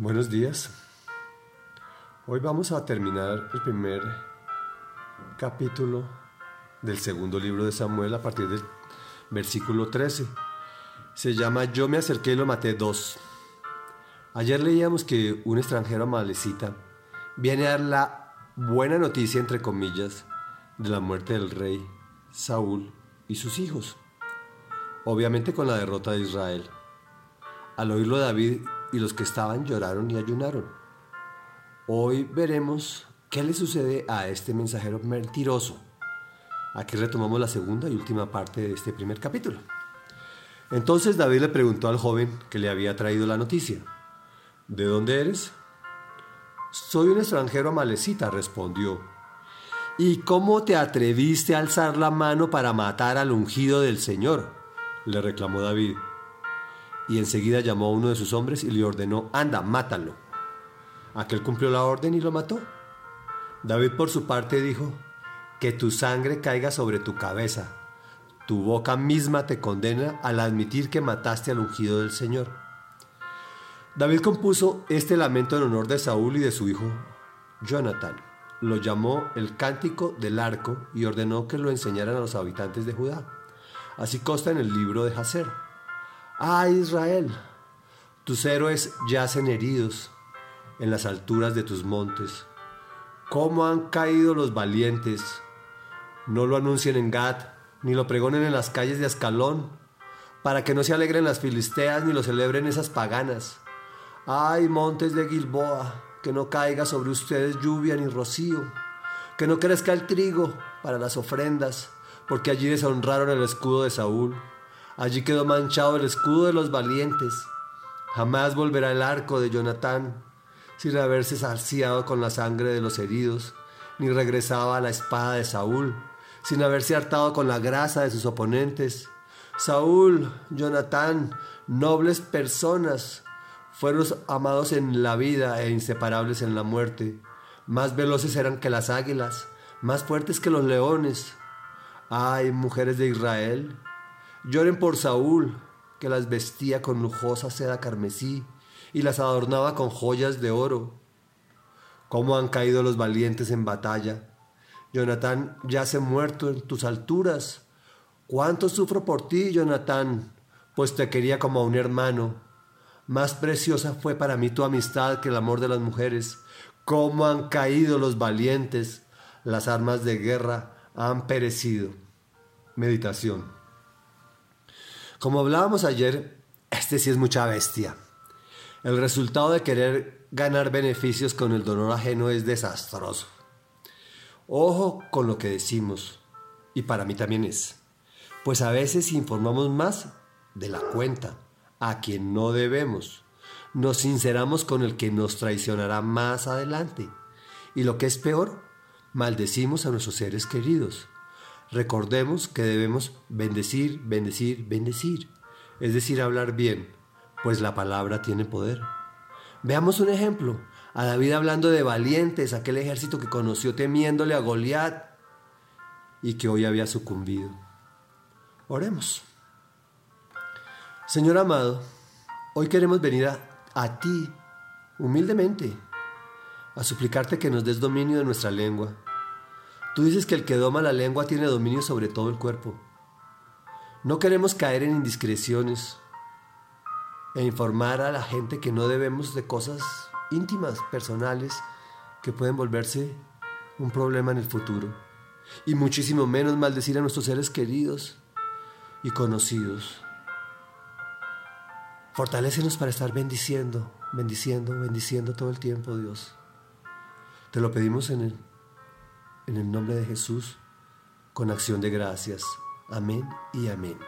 Buenos días. Hoy vamos a terminar el primer capítulo del segundo libro de Samuel a partir del versículo 13. Se llama Yo me acerqué y lo maté dos. Ayer leíamos que un extranjero amalecita viene a dar la buena noticia, entre comillas, de la muerte del rey Saúl y sus hijos. Obviamente con la derrota de Israel. Al oírlo David y los que estaban lloraron y ayunaron. Hoy veremos qué le sucede a este mensajero mentiroso. Aquí retomamos la segunda y última parte de este primer capítulo. Entonces David le preguntó al joven que le había traído la noticia, ¿De dónde eres? Soy un extranjero amalecita, respondió. ¿Y cómo te atreviste a alzar la mano para matar al ungido del Señor? le reclamó David y enseguida llamó a uno de sus hombres y le ordenó, anda, mátalo. Aquel cumplió la orden y lo mató. David por su parte dijo, que tu sangre caiga sobre tu cabeza. Tu boca misma te condena al admitir que mataste al ungido del Señor. David compuso este lamento en honor de Saúl y de su hijo Jonathan. Lo llamó el Cántico del Arco y ordenó que lo enseñaran a los habitantes de Judá. Así consta en el libro de Jacer. Ah, Israel, tus héroes yacen heridos en las alturas de tus montes. ¿Cómo han caído los valientes? No lo anuncien en Gad, ni lo pregonen en las calles de Ascalón, para que no se alegren las filisteas ni lo celebren esas paganas. Ay, montes de Gilboa, que no caiga sobre ustedes lluvia ni rocío, que no crezca el trigo para las ofrendas, porque allí deshonraron el escudo de Saúl. Allí quedó manchado el escudo de los valientes. Jamás volverá el arco de Jonatán sin haberse saciado con la sangre de los heridos, ni regresaba la espada de Saúl sin haberse hartado con la grasa de sus oponentes. Saúl, Jonatán, nobles personas, fueron amados en la vida e inseparables en la muerte. Más veloces eran que las águilas, más fuertes que los leones. Ay, mujeres de Israel, Lloren por Saúl, que las vestía con lujosa seda carmesí y las adornaba con joyas de oro. ¿Cómo han caído los valientes en batalla? Jonatán yace muerto en tus alturas. ¿Cuánto sufro por ti, Jonatán? Pues te quería como a un hermano. Más preciosa fue para mí tu amistad que el amor de las mujeres. ¿Cómo han caído los valientes? Las armas de guerra han perecido. Meditación. Como hablábamos ayer, este sí es mucha bestia. El resultado de querer ganar beneficios con el dolor ajeno es desastroso. Ojo con lo que decimos, y para mí también es, pues a veces informamos más de la cuenta a quien no debemos. Nos sinceramos con el que nos traicionará más adelante. Y lo que es peor, maldecimos a nuestros seres queridos. Recordemos que debemos bendecir, bendecir, bendecir, es decir, hablar bien, pues la palabra tiene poder. Veamos un ejemplo, a David hablando de valientes, aquel ejército que conoció temiéndole a Goliat y que hoy había sucumbido. Oremos. Señor amado, hoy queremos venir a, a ti humildemente a suplicarte que nos des dominio de nuestra lengua Tú dices que el que doma la lengua tiene dominio sobre todo el cuerpo. No queremos caer en indiscreciones e informar a la gente que no debemos de cosas íntimas, personales, que pueden volverse un problema en el futuro. Y muchísimo menos maldecir a nuestros seres queridos y conocidos. Fortalécenos para estar bendiciendo, bendiciendo, bendiciendo todo el tiempo, Dios. Te lo pedimos en el en el nombre de Jesús, con acción de gracias. Amén y amén.